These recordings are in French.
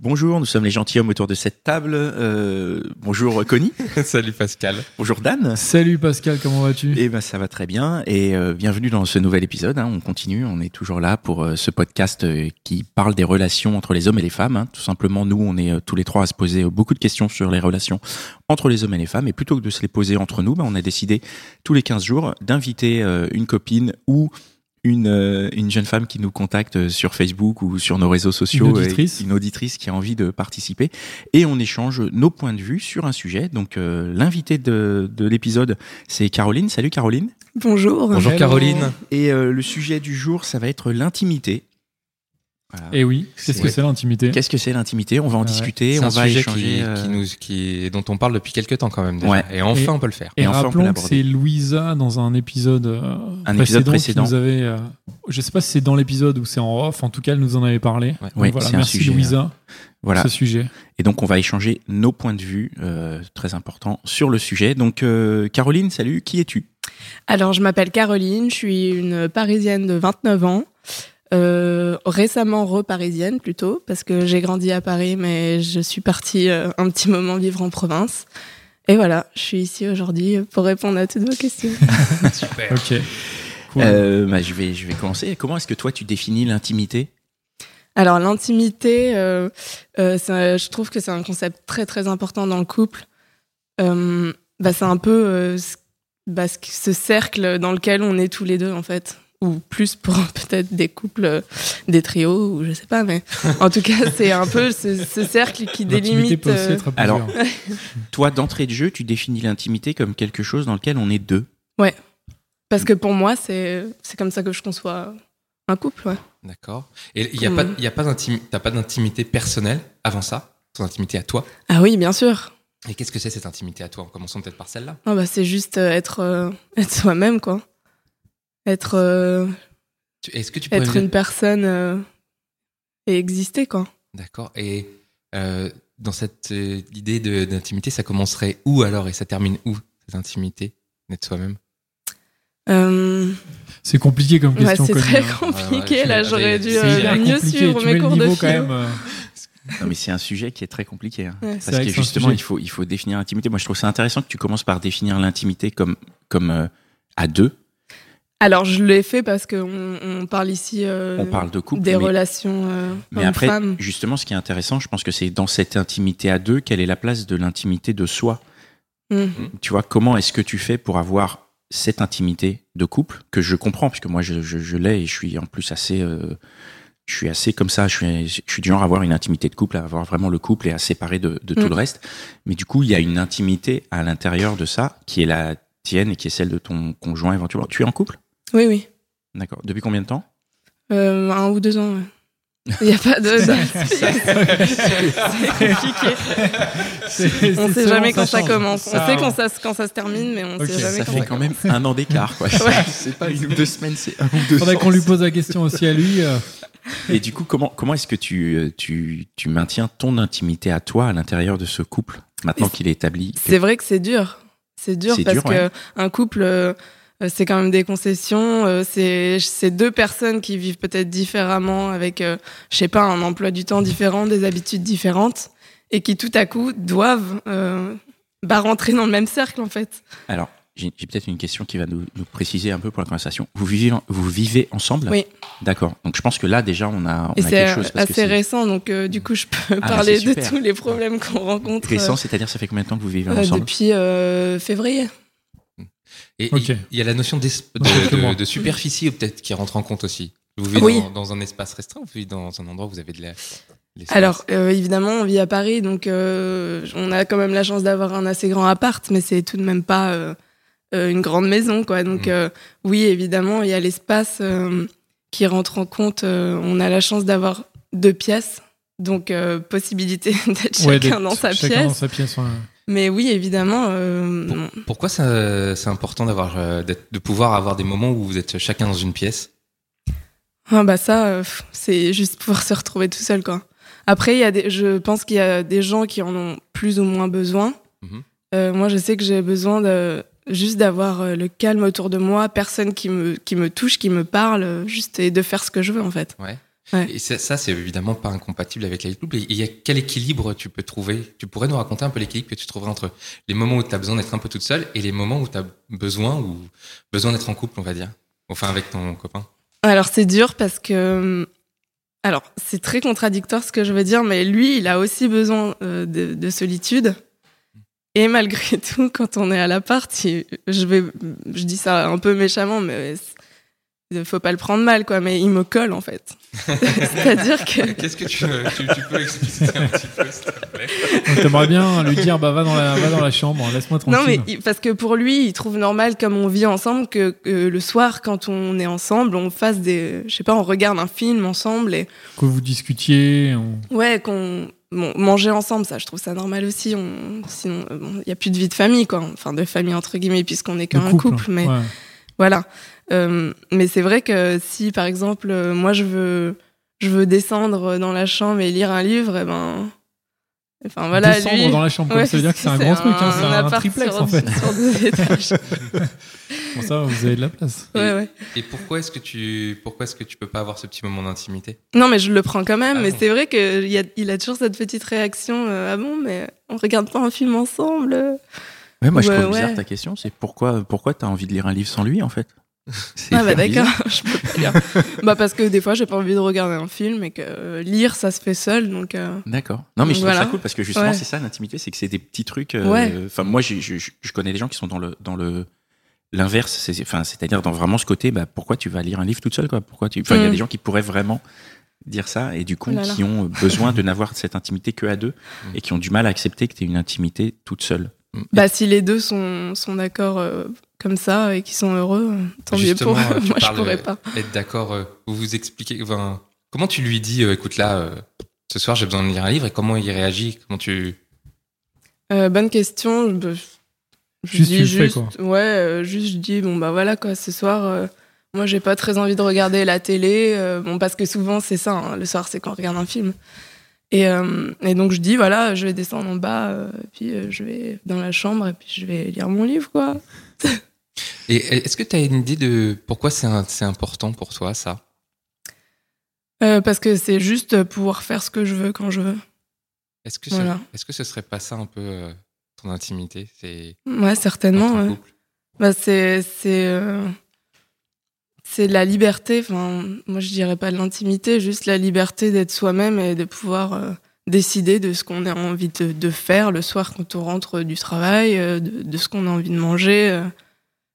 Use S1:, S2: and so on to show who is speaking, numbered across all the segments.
S1: Bonjour, nous sommes les gentilshommes autour de cette table. Euh, bonjour Connie.
S2: Salut Pascal.
S1: Bonjour Dan.
S3: Salut Pascal, comment vas-tu?
S1: Eh ben ça va très bien et euh, bienvenue dans ce nouvel épisode. hein. On continue, on est toujours là pour euh, ce podcast euh, qui parle des relations entre les hommes et les femmes. hein. Tout simplement, nous, on est euh, tous les trois à se poser euh, beaucoup de questions sur les relations entre les hommes et les femmes. Et plutôt que de se les poser entre nous, ben, on a décidé tous les 15 jours d'inviter euh, une copine ou une, euh, une jeune femme qui nous contacte euh, sur Facebook ou sur nos réseaux sociaux,
S3: Une auditrice.
S1: une auditrice qui a envie de participer, et on échange nos points de vue sur un sujet. Donc euh, l'invité de, de l'épisode, c'est Caroline. Salut Caroline.
S4: Bonjour.
S2: Bonjour. Caroline.
S1: Et euh, le sujet du jour, ça va être l'intimité. Voilà.
S3: Eh oui, qu'est-ce que c'est l'intimité
S1: Qu'est-ce que c'est l'intimité On va en
S3: Ouais.
S1: discuter, on
S2: un
S1: va
S2: sujet
S1: échanger.
S2: qui,
S1: euh,
S2: qui nous, qui, dont on parle depuis quelques temps quand même déjà.
S1: Ouais.
S2: Et enfin
S3: Et-
S2: on peut le faire.
S3: Et,
S1: Et enfin, on peut
S3: rappelons que c'est Louisa dans un épisode, euh,
S1: Un épisode précédent.
S3: qui nous avait. euh, je sais pas si c'est dans l'épisode ou c'est en off. En tout cas, elle nous en avait parlé.
S2: Ouais.
S3: Donc voilà, merci
S1: sujet,
S3: Louisa
S1: Voilà.
S3: pour ce sujet.
S1: Et donc on va échanger nos points de vue, euh, très important, sur le sujet. Donc euh, Caroline, salut. Qui es-tu?
S4: Alors, je m'appelle Caroline, je suis une Parisienne de 29 ans, euh, récemment reparisienne plutôt, parce que j'ai grandi à Paris, mais je suis partie euh, un petit moment vivre en province. Et voilà, je suis ici aujourd'hui pour répondre à toutes vos questions.
S2: Super.
S3: Ok. Cool.
S1: Euh, bah, je vais, je vais commencer. Comment est-ce que toi tu définis l'intimité?
S4: Alors, l'intimité, euh, euh, je trouve que c'est un concept très très important dans le couple. Euh, bah, c'est un peu euh, bah, ce cercle dans lequel on est tous les deux, en fait. Ou plus pour peut-être des couples, euh, des trios, ou je sais pas, mais en tout cas, c'est un peu ce, ce cercle qui
S3: L'intimité
S4: délimite.
S3: peut aussi être.
S1: Alors, Toi, d'entrée de jeu, tu définis l'intimité comme quelque chose dans lequel on est deux.
S4: parce que pour moi, c'est c'est comme ça que je conçois un couple, ouais.
S2: D'accord. Et il y a
S4: Mm.
S2: pas, il y a pas d'intimi- t'as pas d'intimité personnelle avant ça, ton intimité à toi?
S4: Ah oui, bien sûr.
S2: Et qu'est-ce que c'est cette intimité à toi? En commençant peut-être par celle-là.
S4: Ah bah, c'est juste euh, être, euh, être soi-même, quoi. Être. euh,
S2: Est-ce que tu pourrais
S4: être
S2: me
S4: une personne euh, et exister quoi.
S2: D'accord. Et euh, dans cette euh, idée de- d'intimité, ça commencerait où alors et ça termine où cette intimité d'être soi-même?
S4: Euh,
S3: C'est compliqué comme
S4: ouais,
S3: question.
S4: c'est très
S3: hein.
S4: compliqué
S2: Ouais, ouais,
S4: là. J'aurais dû euh, mieux suivre
S3: Tu
S4: mes cours de philo.
S3: quand même. euh,
S1: Non, mais c'est un sujet qui est très compliqué. hein.
S4: Ouais.
S1: Parce que justement, il faut, il faut définir l'intimité. Moi, je trouve ça intéressant que tu commences par définir l'intimité comme, comme euh, à deux.
S4: Alors je l'ai fait parce que on, parle ici euh,
S1: On parle de couple.
S4: des
S1: mais,
S4: relations euh,
S1: mais après, justement, ce qui est intéressant, je pense que c'est dans cette intimité à deux, quelle est la place de l'intimité de soi
S4: Mm.
S1: Tu vois, comment est-ce que tu fais pour avoir cette intimité de couple que je comprends, parce que moi, je, je, je l'ai et je suis en plus assez. euh, je suis assez comme ça, je suis, je suis du genre à avoir une intimité de couple, à avoir vraiment le couple et à séparer de, de tout
S4: Mm.
S1: le reste. Mais du coup, il y a une intimité à l'intérieur de ça qui est la tienne et qui est celle de ton conjoint éventuellement. Tu es en couple?
S4: Oui oui.
S1: D'accord. Depuis combien de temps
S4: Euh, un ou deux ans. ouais. Il n'y a pas de. c'est compliqué. On
S3: c'est
S4: sait jamais quand ça commence. On sait quand ça, se- quand ça se termine, mais on
S3: Ok,
S4: sait jamais
S1: Ça
S4: quand
S1: fait
S4: ça
S1: quand même un an d'écart, quoi.
S4: Ouais.
S1: C'est pas une ou deux semaines, c'est un ou deux
S3: Faudrait qu'on lui pose la question aussi à lui. euh.
S1: Et du coup, comment, comment est-ce que tu, euh, tu, tu maintiens ton intimité à toi à l'intérieur de ce couple, maintenant qu'il est établi
S4: C'est vrai que c'est dur. C'est dur parce
S1: dur, ouais.
S4: que un couple, c'est quand même des concessions. euh, c'est deux personnes qui vivent peut-être différemment, avec, euh, je sais pas, un emploi du temps différent, des habitudes différentes, et qui tout à coup doivent euh, bah, rentrer dans le même cercle en fait.
S1: Alors, j'ai peut-être une question qui va nous, nous préciser un peu pour la conversation. Vous vivez, vous vivez ensemble?
S4: Oui.
S1: D'accord. Donc, je pense que là, déjà, on a, on
S4: Et
S1: a
S4: c'est
S1: quelque chose. Parce
S4: assez
S1: c'est
S4: récent, donc euh, du coup je peux
S1: Ah,
S4: parler
S1: c'est
S4: de tous les problèmes qu'on rencontre euh,
S1: récent, c'est-à-dire, ça fait combien de temps que vous vivez
S4: euh,
S1: ensemble?
S4: depuis euh, février.
S2: Et il y a la notion de, de, de superficie peut-être qui rentre en compte aussi. Vous vivez
S4: Oui.
S2: dans, dans un espace restreint ou vous vivez dans un endroit où vous avez de la- l'espace?
S4: Alors, euh, évidemment, on vit à Paris, donc euh, on a quand même la chance d'avoir un assez grand appart, mais c'est tout de même pas euh, une grande maison, quoi. Donc, euh, oui, évidemment, il y a l'espace euh, qui rentre en compte. euh, on a la chance d'avoir deux pièces, donc euh, possibilité d'être
S3: Ouais,
S4: chacun dans sa
S3: chacun
S4: pièce.
S3: dans sa pièce. ouais.
S4: Mais oui, évidemment. euh,
S2: Pour-. Pourquoi c'est important d'avoir, euh, de pouvoir avoir des moments où vous êtes chacun dans une pièce?
S4: Ah bah ça, euh, c'est juste pouvoir se retrouver tout seul, quoi. Après, il y a des, je pense qu'il y a des gens qui en ont plus ou moins besoin.
S2: Mhm.
S4: Euh, moi, je sais que j'ai besoin de juste d'avoir le calme autour de moi, personne qui me qui me touche, qui me parle, juste et de faire ce que je veux en fait. Ouais.
S2: Et ça, ça, c'est évidemment pas incompatible avec la vie de couple. Et il y a quel équilibre tu peux trouver? Tu pourrais nous raconter un peu l'équilibre que tu trouverais entre les moments où tu as besoin d'être un peu toute seule et les moments où tu as besoin ou besoin d'être en couple, on va dire. Enfin, avec ton copain.
S4: Alors c'est dur parce que euh, alors c'est très contradictoire ce que je veux dire, mais lui, il a aussi besoin euh, de, de solitude. Et malgré tout, quand on est à l'appart, je vais, je dis ça un peu méchamment, mais faut pas le prendre mal, quoi. Mais il me colle en fait. C'est-à-dire que
S2: Qu'est-ce que tu, tu, tu peux expliquer un petit peu, s'il te plaît?
S3: Donc, T'aimerais bien lui dire bah, va, dans la, va dans la chambre, laisse-moi tranquille.
S4: non, mais il- parce que pour lui, il trouve normal comme on vit ensemble que, le soir, quand on est ensemble, on fasse des, je sais pas, on regarde un film ensemble et
S3: Que vous discutiez. on-
S4: Ouais, qu'on bon, manger ensemble, ça, je trouve ça normal aussi. On, sinon, euh, bon, il y a plus de vie de famille, quoi. Enfin, de famille entre guillemets, puisqu'on est qu'un couple. Mais
S3: Ouais.
S4: voilà. Euh, mais c'est vrai que si, par exemple, euh, moi, je veux, je veux descendre dans la chambre et lire un livre, et ben, enfin voilà,
S3: Descendre
S4: lui.
S3: dans la chambre, quoi,
S4: Ouais,
S3: ça veut dire que c'est un grand truc, hein, c'est un,
S4: appart
S3: triplex
S4: sur-
S3: en fait.
S4: sur deux étages.
S3: Bon, ça, va, vous avez de la place.
S4: Ouais, ouais.
S2: Et pourquoi est-ce que tu, pourquoi est-ce que tu peux pas avoir ce petit moment d'intimité?
S4: Non, mais je le prends quand même.
S2: Ah
S4: mais
S2: bon.
S4: c'est vrai qu'il a, il a toujours cette petite réaction. euh, ah bon, mais on regarde pas un film ensemble?
S1: Ouais, moi je
S4: Ouais,
S1: trouve bizarre ta question, c'est pourquoi pourquoi t'as envie de lire un livre sans lui en fait?
S4: Ah bah d'accord, je peux pas lire. bah parce que des fois j'ai pas envie de regarder un film et que euh, lire ça se fait seul donc euh,
S1: D'accord. Non mais je trouve
S4: Voilà.
S1: ça cool parce que justement
S4: Ouais.
S1: c'est ça l'intimité, c'est que c'est des petits trucs. euh,
S4: Ouais.
S1: Enfin moi je, je, je connais des gens qui sont dans le dans le l'inverse, c'est enfin c'est-à-dire dans vraiment ce côté, bah pourquoi tu vas lire un livre toute seule quoi? Pourquoi tu Enfin il y a
S4: Mm.
S1: des gens qui pourraient vraiment dire ça et du coup
S4: Oh là là.
S1: qui ont besoin de n'avoir cette intimité que à deux
S2: Mm.
S1: et qui ont du mal à accepter que tu aies une intimité toute seule.
S4: bah si les deux sont, sont d'accord euh, comme ça et qui sont heureux, tant mieux pour eux. Moi je pourrais pas.
S2: Être d'accord, euh, vous vous expliquez. Enfin, comment tu lui dis, euh, écoute là, euh, ce soir j'ai besoin de lire un livre et comment il réagit Comment tu
S4: Euh, bonne question. Je, je
S3: Juste,
S4: dis
S3: tu le fais,
S4: juste, ouais, juste je dis bon bah voilà quoi, ce soir. euh, moi, j'ai pas très envie de regarder la télé, euh, bon parce que souvent c'est ça. hein, le soir, c'est quand on regarde un film. Et, euh, et donc je dis voilà, je vais descendre en bas, euh, puis euh, je vais dans la chambre et puis je vais lire mon livre quoi.
S2: Et est-ce que tu as une idée de pourquoi c'est important pour toi ça?
S4: Euh, parce que c'est juste pouvoir faire ce que je veux quand je veux.
S2: Est-ce que, ce-
S4: Voilà.
S2: est-ce que ce serait pas ça un peu euh, ton intimité?
S4: Ouais, certainement. ouais. Bah, c'est c'est euh, c'est la liberté. Enfin, moi je dirais pas de l'intimité, juste la liberté d'être soi-même et de pouvoir décider de ce qu'on a envie de, de faire le soir quand on rentre du travail, de, de ce qu'on a envie de manger.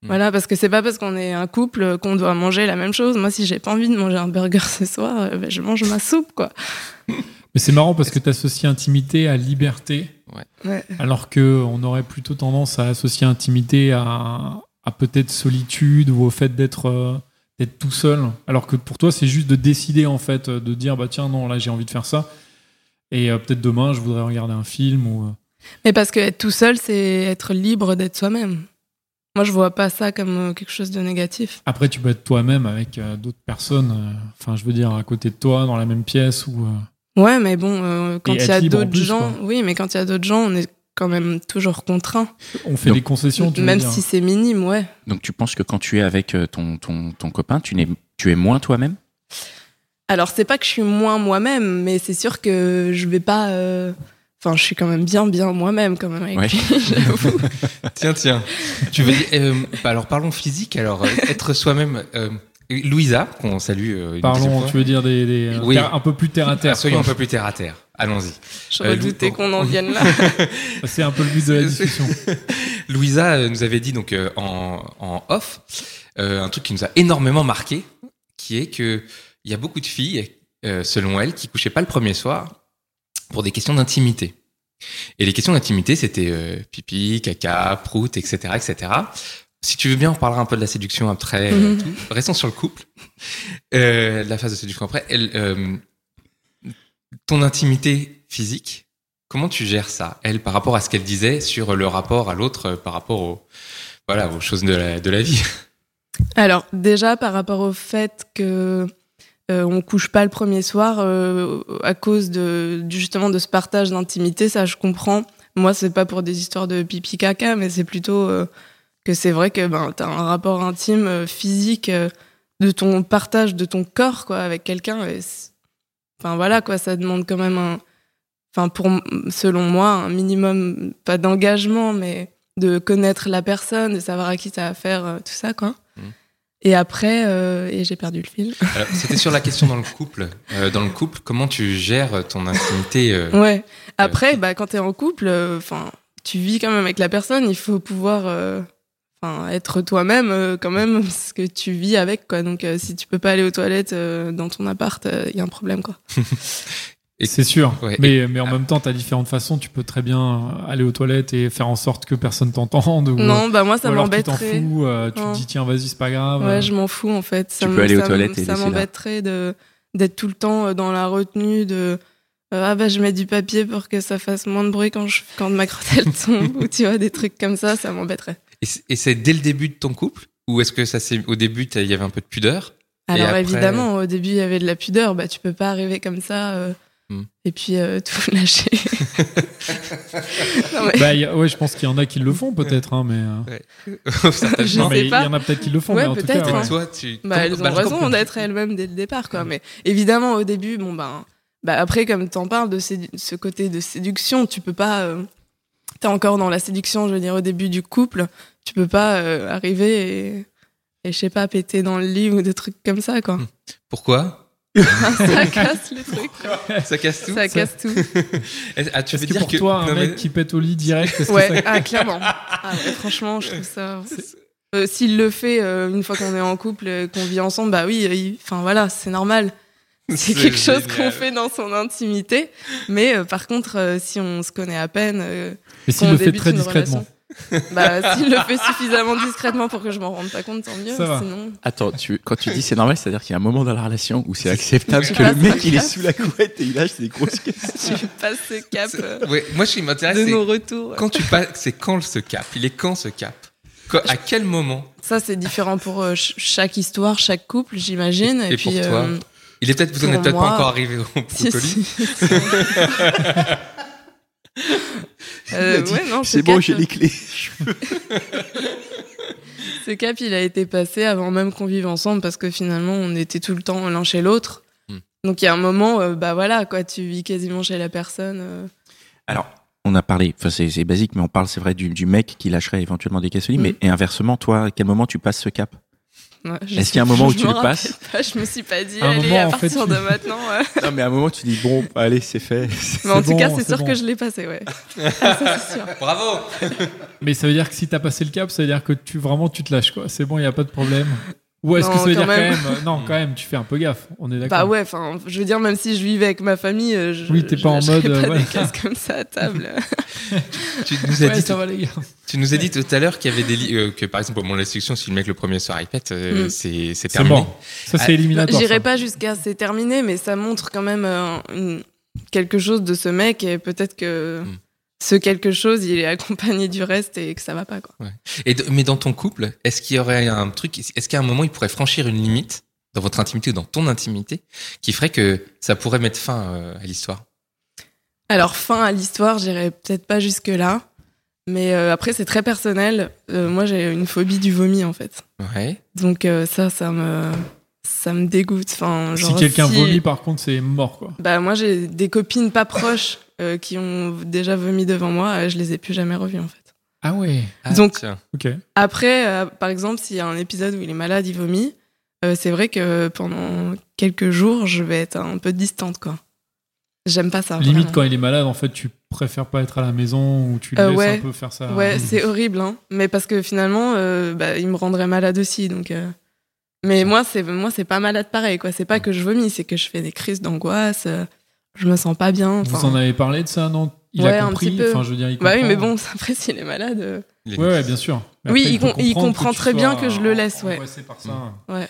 S2: Mm.
S4: Voilà, parce que c'est pas parce qu'on est un couple qu'on doit manger la même chose. Moi, si j'ai pas envie de manger un burger ce soir, euh, ben, je mange ma soupe, quoi.
S3: Mais c'est marrant parce que tu associes intimité à liberté,
S4: Ouais.
S3: alors que on aurait plutôt tendance à associer intimité à, à peut-être solitude ou au fait d'être euh, d'être tout seul. Alors que pour toi, c'est juste de décider en fait, euh, de dire bah tiens non là j'ai envie de faire ça. Et euh, peut-être demain je voudrais regarder un film ou. euh,
S4: Mais parce que être tout seul, c'est être libre d'être soi-même. Moi, je vois pas ça comme euh, quelque chose de négatif.
S3: Après, tu peux être toi-même avec euh, d'autres personnes. euh, Enfin, je veux dire, à côté de toi, dans la même pièce ou. euh,
S4: Ouais, mais bon, euh, quand il y a d'autres gens,
S3: quoi.
S4: oui, mais quand il y a d'autres gens, on est quand même toujours contraint,
S3: on fait
S1: Donc,
S3: des concessions, tu veux
S4: même
S3: dire.
S4: si c'est minime, ouais.
S1: Donc tu penses que quand tu es avec ton ton, ton copain, tu n'es tu es moins toi-même?
S4: Alors c'est pas que je suis moins moi-même, mais c'est sûr que je vais pas. euh, Enfin, je suis quand même bien, bien moi-même quand même avec
S1: Ouais.
S4: lui, j'avoue.
S2: Tiens, tiens. tu veux dire, euh, bah alors parlons physique. Alors, euh, être soi-même. euh, Louisa, qu'on salue. euh, une
S3: Parlons,
S2: fois.
S3: tu veux dire des, des-
S2: Oui.
S3: un peu plus terre à terre.
S2: Ah, soyons un peu plus terre à terre. Allons-y.
S4: Je
S2: Euh,
S4: redoutais
S2: Lou-
S4: qu'on en vienne là.
S3: C'est un peu le but de la discussion.
S2: Louisa nous avait dit donc euh, en, en off euh, un truc qui nous a énormément marqué, qui est que il y a beaucoup de filles, euh, selon elle, qui couchaient pas le premier soir pour des questions d'intimité. Et les questions d'intimité, c'était euh, pipi, caca, prout, etc., etc. si tu veux bien, on parlera un peu de la séduction après.
S4: Mhm.
S2: tout. Restons sur le couple. Euh, la phase de séduction après. Elle, euh, ton intimité physique, comment tu gères ça, elle, par rapport à ce qu'elle disait sur le rapport à l'autre, euh, par rapport aux, voilà, aux choses de la, de la vie?
S4: Alors, déjà, par rapport au fait que euh, on couche pas le premier soir euh, à cause de justement de ce partage d'intimité, ça je comprends. Moi, c'est pas pour des histoires de pipi caca, mais c'est plutôt euh, que c'est vrai que ben t'as un rapport intime euh, physique de ton partage de ton corps quoi avec quelqu'un. Enfin voilà quoi, ça demande quand même un, enfin pour selon moi un minimum pas d'engagement, mais de connaître la personne, de savoir à qui ça a affaire, tout ça quoi.
S2: Mhm.
S4: Et après, euh, et j'ai perdu le fil.
S2: C'était sur la question dans le couple. Euh, dans le couple, comment tu gères ton intimité euh,
S4: Ouais. Après, bah, quand t'es en couple, enfin, tu vis quand même avec la personne. Il faut pouvoir, être toi-même quand même, parce que tu vis avec quoi. Donc, si tu peux pas aller aux toilettes dans ton appart, il y a un problème quoi.
S2: Et-
S3: C'est sûr.
S2: Ouais.
S3: Mais, mais en même temps, tu as différentes façons. Tu peux très bien aller aux toilettes et faire en sorte que personne t'entende. Ou,
S4: Non, bah moi ça
S3: alors tu t'en
S4: m'embêterait.
S3: fous. euh, tu te dis, tiens, vas-y, c'est pas grave.
S4: Ouais, je m'en fous en fait. Ça
S1: Tu peux aller aux toilettes et
S4: Ça m'embêterait de d'être tout le temps euh, dans la retenue de euh, ah bah je mets du papier pour que ça fasse moins de bruit quand je quand ma crotte elle tombe ou tu vois des trucs comme ça, ça m'embêterait.
S2: Et c'est- dès le début de ton couple Ou est-ce que ça c'est au début, il y avait un peu de pudeur?
S4: Alors
S2: après-
S4: évidemment, au début il y avait de la pudeur, bah tu peux pas arriver comme ça euh,
S2: Hmm.
S4: et puis euh, tout lâcher. non, mais-
S3: Bah, il y a- ouais, je pense qu'il y en a qui le font peut-être, hein, mais. euh.
S4: Je
S3: non,
S4: sais
S3: mais il y en a peut-être qui le font,
S4: Ouais,
S3: mais en tout cas.
S4: hein.
S2: Toi, tu.
S4: Bah, elles ont
S2: bah,
S4: raison d'être elles-mêmes dès le départ, quoi. Mais évidemment, au début, bon, ben, bah, après, comme t'en parles de ce côté de séduction, tu peux pas. euh, T'es encore dans la séduction, je veux dire, au début du couple, tu peux pas euh, arriver et, et, je sais pas, péter dans le lit ou des trucs comme ça, quoi.
S2: Pourquoi?
S4: ça casse les trucs, quoi.
S2: Ça casse tout
S4: Ça casse tout.
S2: Est-ce- Ah, tu
S3: Est-ce
S2: veux
S3: que
S2: dire
S3: pour
S2: que.
S3: toi, un
S2: non,
S3: mec
S2: mais-
S3: qui pète au lit direct,
S4: Ouais,
S3: ça-
S4: ah, clairement. Ah, ouais, franchement, je trouve ça. Euh, S'il le fait euh, une fois qu'on est en couple, euh, qu'on vit ensemble, bah oui, euh, enfin voilà, c'est normal. C'est quelque chose qu'on fait dans son intimité. Mais euh, par contre, euh, si on se connaît à peine, euh,
S3: Mais s'il le fait
S4: débute
S3: très
S4: une
S3: discrètement.
S4: relation, bah, s'il le fait suffisamment discrètement pour que je m'en rende pas compte, tant mieux. Sinon,
S1: Attends, tu, quand tu dis c'est normal, c'est-à-dire qu'il y a un moment dans la relation où c'est acceptable que le mec il est sous la couette et il lâche des grosses questions.
S4: tu passes ce cap euh,
S2: Ouais, moi, ce qui m'intéresse,
S4: de
S2: c'est
S4: nos retours.
S2: quand tu passes, c'est quand ce cap? Il est quand ce cap? À quel moment?
S4: Ça, c'est différent pour euh, ch- chaque histoire, chaque couple, j'imagine. Et,
S2: Et pour
S4: puis,
S2: toi?
S4: euh,
S2: Il est peut-être, vous en
S4: Pour
S2: êtes peut-être pas encore arrivé au
S4: si,
S2: au colis.
S4: si, si. Euh, ouais,
S1: C'est bon,
S4: cap,
S1: j'ai les clés.
S4: Ce cap, il a été passé avant même qu'on vive ensemble parce que finalement, on était tout le temps l'un chez l'autre.
S2: Hmm.
S4: Donc il y a un moment, euh, bah voilà, quoi, tu vis quasiment chez la personne. euh.
S1: Alors, on a parlé, enfin c'est basique, mais on parle, c'est vrai, du, du mec qui lâcherait éventuellement des lit,
S4: Mm.
S1: mais et inversement, toi, à quel moment tu passes ce cap? Est-ce qu'il y a un moment où tu
S4: me
S1: le passes
S4: pas, Je me suis pas dit,
S3: À un
S4: allez,
S3: moment,
S4: à
S3: fait,
S4: partir
S3: tu-
S4: de maintenant. ouais.
S1: Non, mais à un moment, tu dis, bon, allez, c'est fait.
S4: Mais en tout cas,
S3: bon,
S4: c'est
S3: c'est
S4: sûr
S3: bon.
S4: que je l'ai passé, ouais. Ah, ça, c'est sûr.
S2: Bravo
S3: Mais ça veut dire que si t'as passé le cap, ça veut dire que tu vraiment tu te lâches quoi. C'est bon, il y a pas de problème. Ou est-ce que ça veut
S4: quand
S3: dire
S4: même.
S3: quand même euh, Non, quand même, tu fais un peu gaffe. On est d'accord.
S4: Bah ouais, enfin, je veux dire, même si je vivais avec ma famille, euh, je,
S3: Oui, t'es
S4: je
S3: pas en mode,
S4: pas
S3: euh,
S4: des caisses comme ça à table.
S2: Tu nous as
S3: Ouais,
S2: dit
S3: ça va les gars.
S2: Tu nous as dit tout à l'heure qu'il y avait des li- euh, que par exemple au moment de la séduction, si le mec le premier soir il pète, euh,
S4: Mm.
S2: c'est c'est
S3: C'est
S2: terminé.
S3: bon. Ça c'est
S2: Ah,
S3: éliminatoire.
S4: J'irai
S3: ça.
S4: pas jusqu'à c'est terminé, mais ça montre quand même euh, une- quelque chose de ce mec et peut-être que
S2: Hmm.
S4: Ce quelque chose, il est accompagné du reste et que ça va pas quoi.
S2: Et de- mais dans ton couple, est-ce qu'il y aurait un truc, est-ce qu'à un moment il pourrait franchir une limite dans votre intimité ou dans ton intimité qui ferait que ça pourrait mettre fin euh, à l'histoire?
S4: Alors fin à l'histoire, j'irai peut-être pas jusque là, mais euh, après c'est très personnel. Euh, moi j'ai une phobie du vomi en fait,
S2: Ouais.
S4: donc euh, ça, ça me ça me dégoûte. Enfin,
S3: Si quelqu'un vomit, par contre, c'est mort quoi.
S4: Bah moi j'ai des copines pas proches euh, qui ont déjà vomi devant moi, euh, je les ai plus jamais revues en fait.
S3: Ah ouais.
S2: Ah,
S4: Donc-. Après, euh, par exemple, s'il y a un épisode où il est malade, il vomit, euh, c'est vrai que pendant quelques jours, je vais être un peu distante, quoi. J'aime pas ça.
S3: Limite
S4: vraiment.
S3: quand il est malade, en fait, tu préfères pas être à la maison ou tu le
S4: Euh,
S3: laisses
S4: ouais.
S3: un peu faire ça.
S4: Ouais, c'est horrible, hein. Mais parce que finalement, euh, bah, il me rendrait malade aussi, donc. euh. Mais moi, c'est moi, c'est pas malade pareil, quoi. C'est pas que je vomis, c'est que je fais des crises d'angoisse. Je me sens pas bien.
S3: Vous en avez parlé de ça dans il
S4: Ouais,
S3: a
S4: un
S3: compris.
S4: petit peu.
S3: Enfin, je veux dire, il
S4: Bah oui,
S3: comprend.
S4: mais bon, après, s'il est malade. euh,
S3: Ouais, ouais, bien sûr. Mais
S4: Oui, il com- comprend très bien que je le laisse, ouais.
S3: par ça.
S4: Ouais.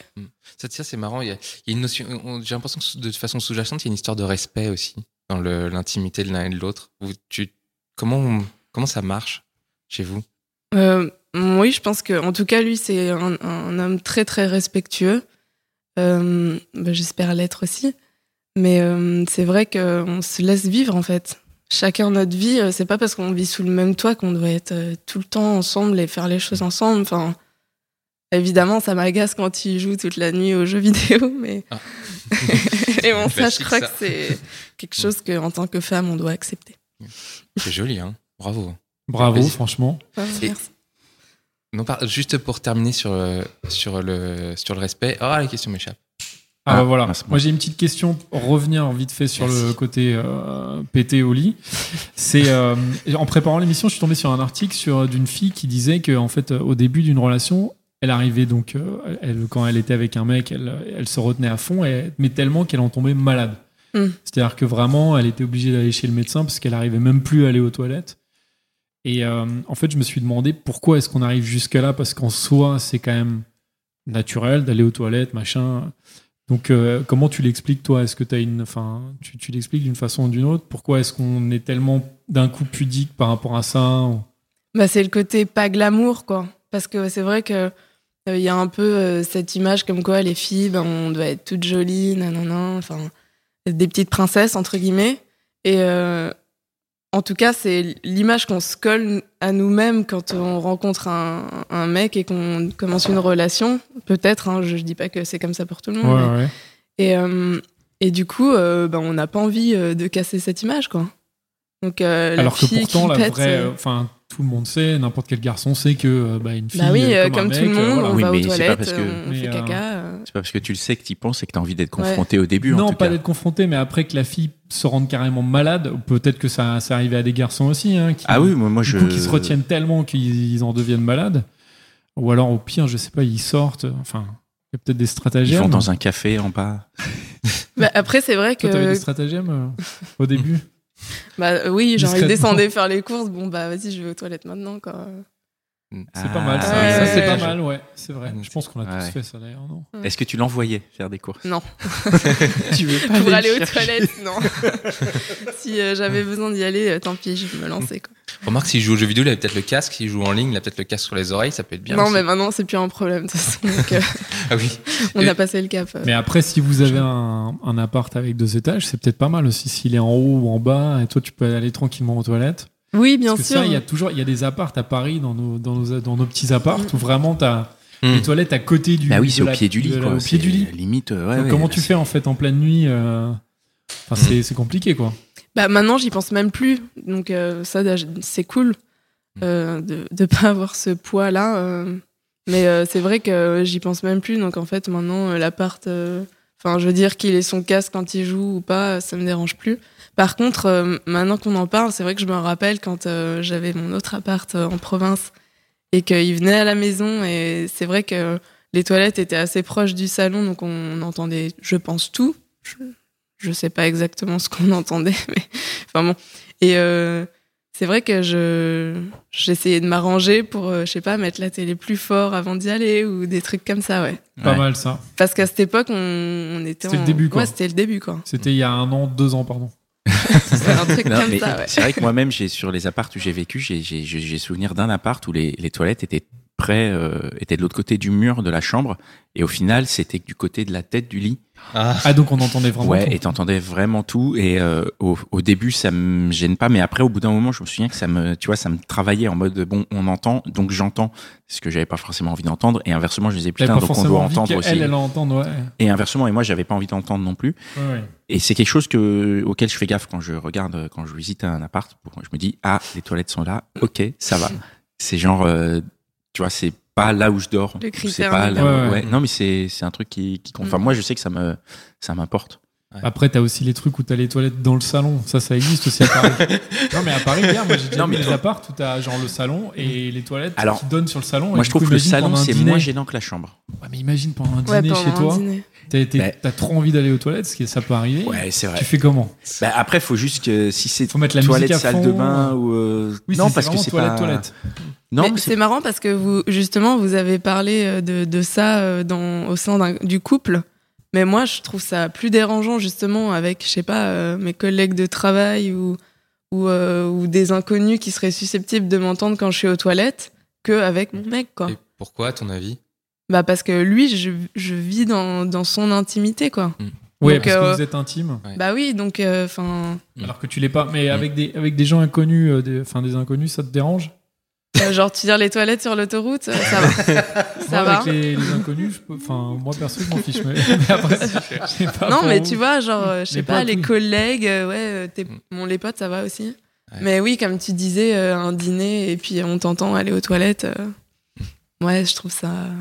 S2: Ça, ça, c'est marrant. Il y, a, il y a une notion. on- J'ai l'impression que de façon sous-jacente, il y a une histoire de respect aussi dans l'intimité de l'un et de l'autre. Comment, comment ça marche chez vous?
S4: Euh, oui, je pense que, en tout cas, lui, c'est un, un homme très très respectueux. Euh, bah, J'espère l'être aussi. Mais euh, c'est vrai qu'on se laisse vivre en fait. Chacun notre vie. euh, C'est pas parce qu'on vit sous le même toit qu'on doit être euh, tout le temps ensemble et faire les choses ensemble. Enfin, évidemment, ça m'agace quand il joue toute la nuit aux jeux vidéo, mais
S2: Ah.
S4: et bon, ça, je crois
S2: ça.
S4: que c'est quelque chose que, en tant que femme, on doit accepter.
S2: C'est joli, hein Bravo.
S3: Bravo, franchement.
S2: Et-
S4: merci.
S2: Non, par- juste pour terminer sur, le- sur, le, sur le respect. Ah, la question m'échappe.
S3: Ah,
S1: Ah,
S3: bah voilà.
S1: ah, c'est bon.
S3: Moi j'ai une petite question pour revenir vite fait sur le côté euh, pété au lit. C'est euh, en préparant l'émission, je suis tombé sur un article sur d'une fille qui disait que en fait euh, au début d'une relation, elle arrivait donc euh, elle, quand elle était avec un mec, elle, elle se retenait à fond, et, mais tellement qu'elle en tombait malade.
S4: Mm.
S3: C'est-à-dire que vraiment, elle était obligée d'aller chez le médecin parce qu'elle arrivait même plus à aller aux toilettes. Et euh, en fait, je me suis demandé pourquoi est-ce qu'on arrive jusque là parce qu'en soi, c'est quand même naturel d'aller aux toilettes, machin. Donc, euh, comment tu l'expliques, toi? Est-ce que as une, enfin, tu, l'expliques d'une façon ou d'une autre? Pourquoi est-ce qu'on est tellement d'un coup pudique par rapport à ça
S4: Bah, c'est le côté pas glamour, quoi. Parce que c'est vrai que euh, il y a un peu euh, cette image comme quoi les filles, ben, on doit être toutes jolies, nanana, des petites princesses, entre guillemets. Et euh, en tout cas, c'est l'image qu'on se colle à nous-mêmes quand on rencontre un, un mec et qu'on commence une relation. Peut-être, hein, je, je dis pas que c'est comme ça pour tout le monde. mais-
S3: Ouais, ouais.
S4: et, euh, et du coup, euh, ben, on n'a pas envie euh, de casser cette image, quoi. Donc, euh,
S3: Alors que pourtant, la
S4: pète,
S3: vraie,
S4: euh,
S3: enfin, tout le monde sait, n'importe quel garçon sait que bah, une fille,
S4: Bah oui,
S3: euh, comme, un
S4: comme, tout le
S3: mec,
S4: monde,
S3: voilà.
S4: on
S1: Oui,
S4: va
S1: mais
S4: aux
S1: pas
S4: toilettes,
S1: parce que-
S4: on
S3: Mais,
S4: fait
S3: euh,
S4: caca.
S1: C'est pas parce que tu le sais que tu penses et que tu as envie d'être
S4: Ouais.
S1: confronté au début. en
S3: Non,
S1: tout
S3: pas d'être confronté, mais après que la fille se rende carrément malade, peut-être que ça, ça arrive à des garçons aussi, hein, qui,
S1: Ah oui, moi, moi
S3: du
S1: je.
S3: coup, qui se retiennent tellement qu'ils en deviennent malades. Ou alors, au pire, je sais pas, ils sortent. Enfin, il y a peut-être des
S1: Ils
S3: stratagèmes.
S1: vont dans un café en bas.
S4: Bah, après, c'est vrai
S3: Toi, t'avais
S4: que
S3: des stratagèmes euh, au début
S4: bah, oui, genre, il
S3: Discrètement.
S4: descendait faire les courses. Bon, bah, vas-y, je vais aux toilettes maintenant, quoi.
S3: C'est pas mal, ça.
S4: Ouais,
S3: Ça, c'est
S4: ouais,
S3: pas mal, ouais. C'est vrai. Je pense qu'on a tous
S1: Ouais.
S3: fait ça d'ailleurs, non
S1: Est-ce que tu l'envoyais faire des courses
S4: Non.
S1: Tu veux pas
S4: Pour aller
S1: le
S4: aux toilettes, non. si euh, j'avais besoin d'y aller, euh, tant pis, je vais me lancer, quoi.
S2: Remarque, s'il joue aux jeux vidéo, il a peut-être le casque. S'il joue en ligne, il a peut-être le casque sur les oreilles. Ça peut être bien.
S4: non,
S2: aussi.
S4: mais maintenant, c'est plus un problème, de toute façon. Donc, euh,
S2: Ah oui.
S4: on
S2: Et-
S4: a passé le cap. euh.
S3: Mais après, si vous avez un, un appart avec deux étages, c'est peut-être pas mal aussi. S'il est en haut ou en bas, et toi, tu peux aller tranquillement aux toilettes.
S4: Oui, bien
S3: Parce que
S4: sûr.
S3: ça, il y a toujours, il y a des apparts à Paris dans nos, dans nos, dans nos petits apparts où vraiment t'as
S2: Hmm.
S3: les toilettes à côté du.
S1: Bah oui, c'est au
S3: la-
S1: pied du lit,
S3: la-
S1: quoi.
S3: Au pied du lit.
S1: Limite, ouais,
S3: Donc
S1: ouais,
S3: comment
S1: là,
S3: tu fais en fait en pleine nuit euh, Enfin, c'est, c'est compliqué quoi.
S4: Bah maintenant j'y pense même plus, donc euh, ça c'est cool euh, de de pas avoir ce poids là. Mais euh, c'est vrai que j'y pense même plus, donc en fait maintenant l'appart, euh, enfin je veux dire qu'il ait son casque quand il joue ou pas, ça me dérange plus. Par contre, euh, maintenant qu'on en parle, c'est vrai que je me rappelle quand euh, j'avais mon autre appart euh, en province et qu'il venait à la maison et c'est vrai que les toilettes étaient assez proches du salon, donc on entendait, je pense tout. Je, je sais pas exactement ce qu'on entendait, mais enfin bon. Et c'est vrai que je j'essayais de m'arranger pour, euh, je sais pas, mettre la télé plus fort avant d'y aller ou des trucs comme ça, ouais.
S3: Pas
S1: Ouais.
S3: mal ça.
S4: Parce qu'à cette époque, on, on était
S3: C'était
S4: en...
S3: le début, quoi.
S4: Ouais, c'était le début, quoi.
S3: C'était il y a un an, deux ans, pardon.
S4: C'était un truc
S1: Non,
S4: comme
S1: mais
S4: ça, ouais.
S1: C'est vrai que moi-même, j'ai sur les apparts où j'ai vécu, j'ai- j'ai souvenir d'un appart où les, les toilettes étaient près, euh, étaient de l'autre côté du mur de la chambre, et au final, c'était du côté de la tête du lit.
S2: Ah.
S3: Ah donc on entendait vraiment.
S1: ouais,
S3: tout.
S1: et t'entendais vraiment tout. Et euh, au, au début, ça me gêne pas, mais après, au bout d'un moment, je me souviens que ça me, tu vois, ça me travaillait en mode bon, on entend, donc j'entends ce que j'avais pas forcément envie d'entendre. Et inversement, je disais putain, donc on doit entendre aussi.
S3: Elle, elle entende, ouais.
S1: Et inversement, et moi, j'avais pas envie d'entendre non plus.
S3: Ouais, ouais.
S1: Et c'est quelque chose que, auquel je fais gaffe quand je regarde, quand je visite un appart. Je me dis, ah, les toilettes sont là, ok, ça va. C'est genre, euh, tu vois, c'est pas là où je dors.
S4: Le
S1: C'est
S4: critère
S1: pas là où- ouais. Non, mais c'est, c'est un truc qui, qui compte. Enfin,
S4: Mm.
S1: moi, je sais que ça me, ça m'importe.
S2: Ouais.
S3: Après, t'as aussi les trucs où t'as les toilettes dans le salon. Ça, ça existe aussi à Paris. non, mais à Paris, hier, moi j'ai déjà
S1: Non,
S3: vu
S1: mais
S3: les apparts où t'as genre le salon et les toilettes
S1: Alors,
S3: qui donnent sur le salon.
S1: Moi,
S3: Et
S1: je trouve
S3: coup,
S1: que le salon, c'est
S3: dîner-
S1: moins gênant que la chambre.
S3: Ouais, mais imagine pendant un
S4: Ouais,
S3: dîner
S4: pendant
S3: chez
S4: un
S3: toi,
S4: dîner.
S3: t'as
S1: Bah.
S3: t'as trop envie d'aller aux toilettes, ce qui ça peut arriver.
S1: Ouais, c'est vrai.
S3: Tu fais comment?
S1: Bah, après, faut juste que si c'est
S3: Faut mettre la
S1: toilette, salle de bain ou. euh,
S3: Oui,
S1: non, parce que c'est
S3: toilette,
S1: pas.
S3: toilette.
S1: Non,
S4: Mais
S1: mais
S4: c'est marrant parce que vous, justement, vous avez parlé euh, de, de ça euh, dans, au sein du couple. Mais moi, je trouve ça plus dérangeant, justement, avec, je sais pas, euh, mes collègues de travail ou, ou, euh, ou des inconnus qui seraient susceptibles de m'entendre quand je suis aux toilettes qu'avec mon mec, quoi.
S2: Et pourquoi, à ton avis?
S4: Bah, parce que lui, je, je vis dans, dans son intimité, quoi.
S3: Ouais,
S4: Donc,
S3: parce
S4: euh,
S3: que vous êtes intime.
S2: Ouais.
S4: Bah oui, donc, enfin.
S3: Alors que tu l'es pas. Mais avec des, avec des gens inconnus, euh, des, inconnus, ça te dérange?
S4: Genre, tu dire les toilettes sur l'autoroute, euh, ça va. ça
S3: Moi,
S4: va.
S3: avec les, les inconnus, je peux- enfin, moi perso, je m'en fiche. Mais, mais après, je sais pas
S4: Non, mais tu vois, genre, euh, je sais pas, les
S3: oui.
S4: collègues, euh, ouais, euh, t'es-
S2: Mm.
S4: bon, les potes, ça va aussi.
S2: Ouais.
S4: Mais oui, comme tu disais, euh, un dîner et puis on t'entend aller aux toilettes. euh, ouais, je trouve ça. Moi,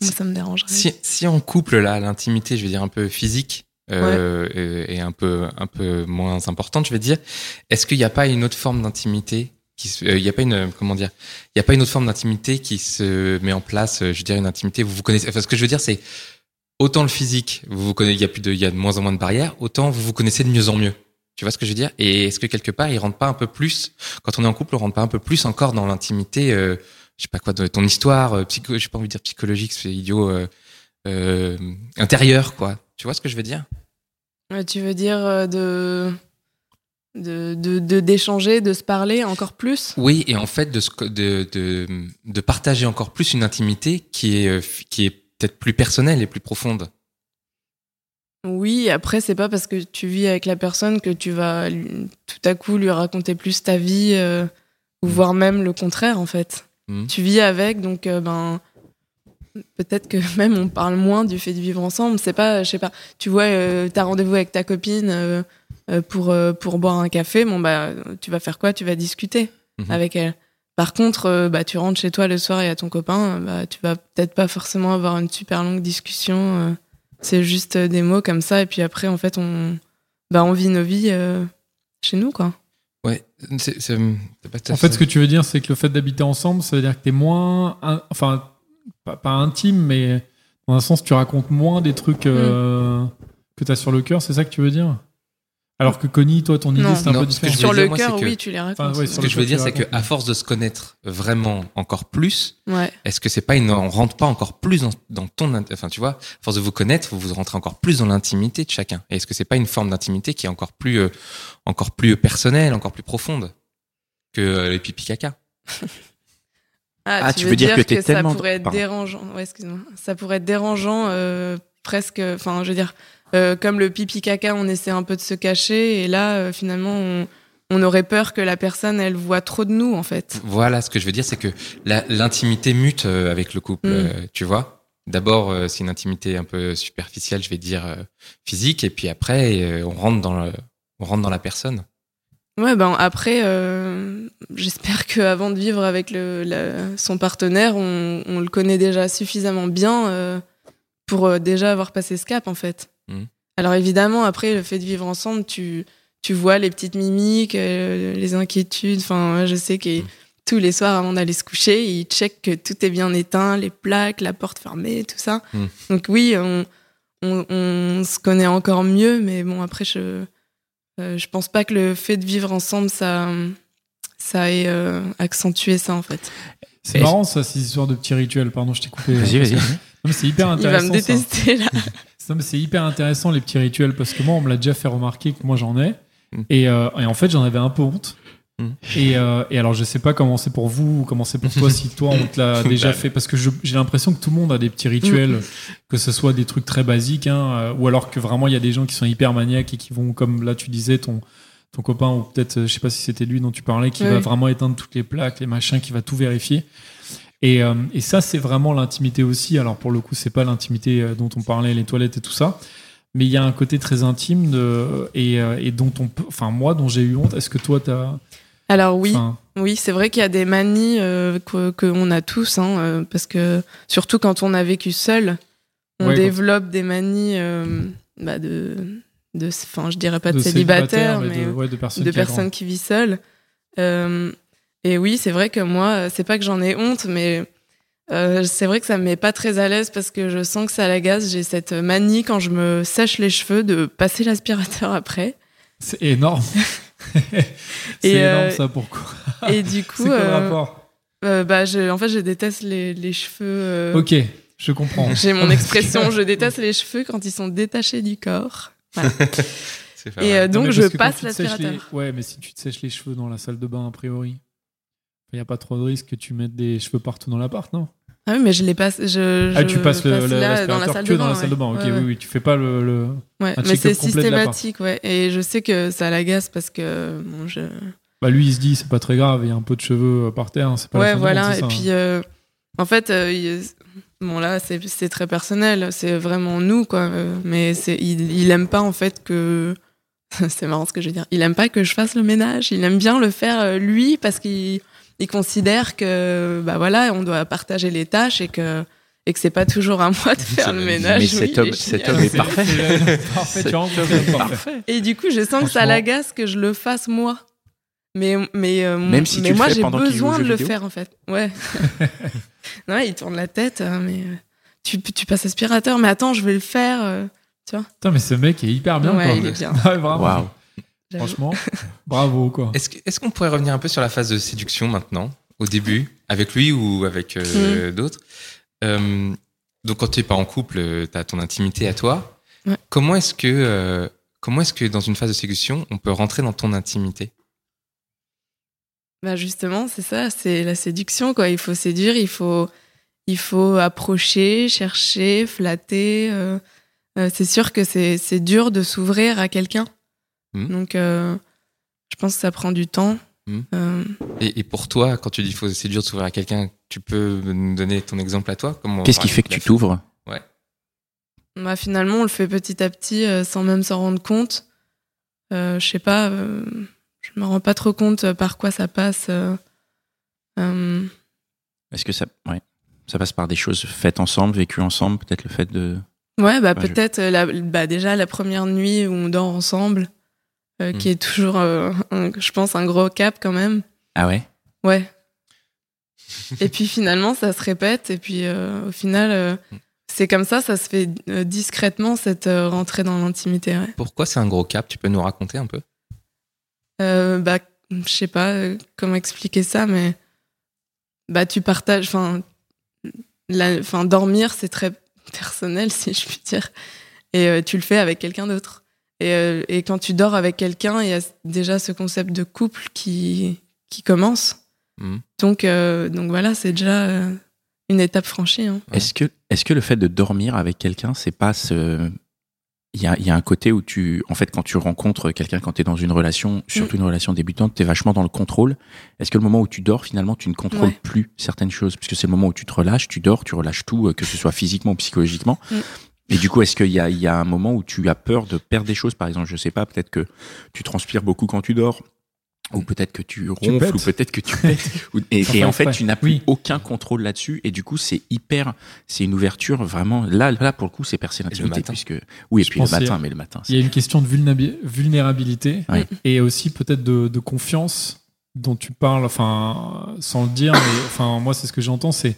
S2: Si-
S4: ça me dérangerait.
S2: si, si en couple, là, l'intimité, je vais dire un peu physique euh, et, et un peu un peu moins importante, je vais dire, est-ce qu'il n'y a pas une autre forme d'intimité euh, il n'y a pas une euh, comment dire il y a pas une autre forme d'intimité qui se met en place euh, je dire une intimité vous vous connaissez enfin ce que je veux dire c'est autant le physique vous vous connaissez il y a plus de il y a de moins en moins de barrières autant vous vous connaissez de mieux en mieux. Tu vois ce que je veux dire? Et est-ce que quelque part il rentre pas un peu plus quand on est en couple on rentre pas un peu plus encore dans l'intimité euh, je sais pas quoi de ton histoire euh, psycho j'ai pas envie de dire psychologique c'est idiot intérieur quoi. Tu vois ce que je veux dire?
S4: Tu veux dire euh, de. De, de, de- d'échanger, de se parler encore plus?
S2: Oui, et en fait, de, de, de, partager encore plus une intimité qui est, euh, qui est peut-être plus personnelle et plus profonde.
S4: Oui, après, c'est pas parce que tu vis avec la personne que tu vas tout à coup lui raconter plus ta vie, euh, ou
S2: Mm.
S4: voire même le contraire, en fait.
S2: Mm.
S4: Tu vis avec, donc, euh, ben. Peut-être que même on parle moins du fait de vivre ensemble. C'est pas, je sais pas. Tu vois, euh, t'as rendez-vous avec ta copine euh, euh, pour, euh, pour boire un café. Bon, bah, tu vas faire quoi? Tu vas discuter
S2: Mhm.
S4: avec elle. Par contre, euh, bah, tu rentres chez toi le soir et à ton copain, bah, tu vas peut-être pas forcément avoir une super longue discussion. euh, c'est juste des mots comme ça. Et puis après, en fait, on, bah, on vit nos vies euh, chez nous, quoi.
S2: Ouais, c'est, c'est, c'est pas tout à
S3: En fait, ce que tu veux dire, c'est que le fait d'habiter ensemble, ça veut dire que t'es moins, in- enfin, pas, pas intime, mais dans un sens, tu racontes moins des trucs euh, que t'as sur le cœur. C'est ça que tu veux dire? Alors que Connie, toi, ton idée, c'est un
S2: Non,
S3: peu différent.
S4: Sur le cœur, oui, tu les racontes.
S3: Enfin, ouais,
S2: Ce que je veux dire,
S3: tu
S2: c'est qu'à force de se connaître vraiment encore plus,
S4: Ouais.
S2: est-ce que c'est pas une, on rentre pas encore plus dans, dans ton, enfin, tu vois, à force de vous connaître, vous vous rentrez encore plus dans l'intimité de chacun. Et est-ce que c'est pas une forme d'intimité qui est encore plus, euh, encore plus personnelle, encore plus profonde que euh, les pipi caca?
S4: Ah,
S1: Ah,
S4: tu,
S1: tu
S4: veux,
S1: veux dire
S4: dire,
S1: que
S4: que,
S1: t'es
S4: ça
S1: tellement-
S4: pourrait être
S1: Pardon.
S4: dérangeant. Ouais, excuse-moi. Ça pourrait être dérangeant, euh, presque. Enfin, je veux dire, euh, comme le pipi caca, on essaie un peu de se cacher, et là, euh, finalement, on, on aurait peur que la personne, elle voit trop de nous, en fait.
S2: Voilà, ce que je veux dire, c'est que l'intimité mute euh, avec le couple,
S4: Mm.
S2: euh, tu vois. D'abord, euh, c'est une intimité un peu superficielle, je vais dire euh, physique, et puis après, euh, on rentre dans le, on rentre dans la personne.
S4: Ouais, ben après, euh, j'espère qu'avant de vivre avec le, la- son partenaire, on, on le connaît déjà suffisamment bien euh, pour euh, déjà avoir passé ce cap, en fait.
S2: Mhm.
S4: Alors évidemment, après, le fait de vivre ensemble, tu, tu vois les petites mimiques, euh, les inquiétudes. Enfin, je sais que
S2: Mhm.
S4: tous les soirs, avant d'aller se coucher, il check que tout est bien éteint, les plaques, la porte fermée, tout ça.
S2: Mhm.
S4: Donc oui, on, on, on se connaît encore mieux, mais bon, après, je... Euh, je pense pas que le fait de vivre ensemble, ça, ça ait euh, accentué ça en fait.
S3: C'est marrant, ça, ces histoires de petits rituels. Pardon, je t'ai coupé.
S1: Vas-y, vas-y.
S3: Non, c'est hyper
S4: Il va
S3: intéressant.
S4: me
S3: ça.
S4: détester là.
S3: Non, mais c'est hyper intéressant les petits rituels parce que moi on me l'a déjà fait remarquer que moi j'en ai
S2: Mm.
S3: et, euh, et en fait j'en avais un peu honte. Et, euh, et alors je sais pas comment c'est pour vous ou comment c'est pour toi si toi on te l'a déjà fait parce que j'ai l'impression que tout le monde a des petits rituels que ce soit des trucs très basiques hein, euh, ou alors que vraiment il y a des gens qui sont hyper maniaques et qui vont comme là tu disais ton ton copain ou peut-être euh, je sais pas si c'était lui dont tu parlais qui
S4: Oui.
S3: va vraiment éteindre toutes les plaques les machins qui va tout vérifier et, euh, et ça, c'est vraiment l'intimité aussi. Alors, pour le coup, c'est pas l'intimité euh, dont on parlait, les toilettes et tout ça. Mais il y a un côté très intime de, et, euh, et dont on peut. Enfin, moi, dont j'ai eu honte. Est-ce que toi, t'as.
S4: Alors oui,
S3: enfin,
S4: oui, c'est vrai qu'il y a des manies euh, que qu'on a tous, hein, euh, parce que surtout quand on a vécu seul, on
S3: Ouais,
S4: développe des manies euh, bah, de de, enfin, je dirais pas de, célibataire, mais,
S3: de, ouais, de personnes,
S4: de
S3: qui,
S4: personnes qui vivent seules. Et oui, c'est vrai que moi, c'est pas que j'en ai honte, mais c'est vrai que ça me met pas très à l'aise parce que je sens que ça l'agace. J'ai cette manie quand je me sèche les cheveux de passer l'aspirateur après.
S3: C'est énorme. c'est énorme ça pourquoi
S4: Et du coup,
S3: c'est quoi le rapport
S4: bah, je, en fait, je déteste les, les cheveux.
S3: Ok, je comprends.
S4: J'ai mon expression, je déteste les cheveux quand ils sont détachés du corps. Voilà. Et euh, donc, je passe l'aspirateur.
S3: les- Ouais, mais si tu te sèches les cheveux dans la salle de bain, a priori, il n'y a pas trop de risque que tu mettes des cheveux partout dans l'appart, non?
S4: Ah oui, mais je les passe. Je,
S3: Ah,
S4: je
S3: tu passes le-
S4: passe
S3: le-
S4: là, dans la salle
S3: que
S4: de
S3: dans
S4: bain.
S3: la salle de bain.
S4: ouais.
S3: Ok,
S4: Ouais,
S3: oui, oui, tu fais pas le. le-
S4: ouais. Mais c'est systématique, ouais. Et je sais que ça l'agace parce que bon, je.
S3: Bah, lui, il se dit, c'est pas très grave, il y a un peu de cheveux euh, par terre, c'est pas
S4: Ouais, voilà. Et
S3: ça, hein.
S4: puis, euh, en fait, euh, il- bon là, c'est très personnel. C'est vraiment nous, quoi. Mais il, il aime pas en fait que. c'est marrant ce que je veux dire. Il aime pas que je fasse le ménage. Il aime bien le faire lui parce qu'il il considère que bah voilà, on doit partager les tâches et que et que c'est pas toujours à moi de faire le ménage.
S1: Mais
S4: Oui,
S1: cet homme, cet
S4: génial.
S1: homme est
S3: C'est-
S1: parfait.
S3: tu.
S4: Et du coup, je sens que ça l'agace que je le fasse moi. Mais, mais, euh,
S1: Même si
S4: mais
S1: tu
S4: moi, j'ai besoin de le
S1: vidéo
S4: faire, en fait. Ouais. non, il tourne la tête, hein, mais euh, tu, tu passes aspirateur, mais attends, je vais le faire. euh,
S3: Putain, mais ce mec est hyper bien,
S4: ouais,
S3: quoi.
S4: il est bien.
S3: Ouais, vraiment.
S1: Waouh.
S3: Franchement, bravo, quoi.
S2: Est-ce est-ce qu'on pourrait revenir un peu sur la phase de séduction maintenant, au début, avec lui ou avec euh, d'autres? Euh, Donc, quand tu n'es pas en couple, tu as ton intimité à toi.
S4: Ouais.
S2: Comment est-ce que, euh, comment est-ce que dans une phase de séduction, on peut rentrer dans ton intimité?
S4: Bah justement, c'est ça, c'est la séduction, quoi. Il faut séduire, il faut, il faut approcher, chercher, flatter. euh, euh, c'est sûr que c'est c'est dur de s'ouvrir à quelqu'un.
S2: Mhm.
S4: Donc, euh, je pense que ça prend du temps.
S2: Mhm.
S4: Euh,
S2: et, et pour toi, quand tu dis faut c'est dur de s'ouvrir à quelqu'un, tu peux nous donner ton exemple à toi? Comment,
S1: Qu'est-ce qui fait que tu t'ouvres?
S4: Bah, finalement, on le fait petit à petit euh, sans même s'en rendre compte. Euh, je sais pas, euh, je me rends pas trop compte par quoi ça passe. euh, euh,
S1: Est-ce que ça, ouais, ça passe par des choses faites ensemble, vécues ensemble, peut-être le fait de.
S4: ouais, bah
S1: Ouais,
S4: peut-être bah, déjà la première nuit où on dort ensemble, euh,
S2: Mm.
S4: qui est toujours, euh, un- je pense, un gros cap quand même.
S1: Ah ouais?
S4: Ouais. et puis finalement, ça se répète. Et puis euh, au final, euh,
S2: Mm.
S4: c'est comme ça, ça se fait discrètement cette rentrée dans l'intimité. Ouais.
S2: Pourquoi c'est un gros cap? Tu peux nous raconter un peu?
S4: Bah, je sais pas comment expliquer ça, mais bah, tu partages. Enfin, la- dormir, c'est très personnel, si je puis dire. Et euh, tu le fais avec quelqu'un d'autre. Et, euh, et quand tu dors avec quelqu'un, il y a déjà ce concept de couple qui, qui commence.
S2: Mhm.
S4: Donc, euh, donc voilà, c'est déjà euh, une étape franchie. hein.
S1: Est-ce que, est-ce que le fait de dormir avec quelqu'un, c'est pas ce. Il y a, il y a un côté où tu, en fait, quand tu rencontres quelqu'un, quand tu es dans une relation, surtout une relation débutante, tu es vachement dans le contrôle. Est-ce que le moment où tu dors, finalement, tu ne contrôles
S4: Ouais.
S1: plus certaines choses? Puisque c'est le moment où tu te relâches, tu dors, tu relâches tout, que ce soit physiquement ou psychologiquement.
S4: Mm.
S1: Et du coup, est-ce qu'il y a, il y a un moment où tu as peur de perdre des choses? Par exemple, je sais pas, peut-être que tu transpires beaucoup quand tu dors. Ou peut-être que tu ronfles, ou peut-être que tu pètes. Ou- et, en fait, tu n'as plus
S3: Oui.
S1: aucun contrôle là-dessus. Et du coup, c'est hyper, c'est une ouverture vraiment. Là, là pour le coup, c'est percer
S2: le
S1: l'intimité.
S2: matin.
S1: Puisque, oui, et
S3: Je
S1: puis le
S3: a-
S1: matin, mais le matin.
S3: Il y a une question de vulnérabi- vulnérabilité et aussi peut-être de, de confiance dont tu parles, enfin, sans le dire, mais enfin, moi, c'est ce que j'entends, c'est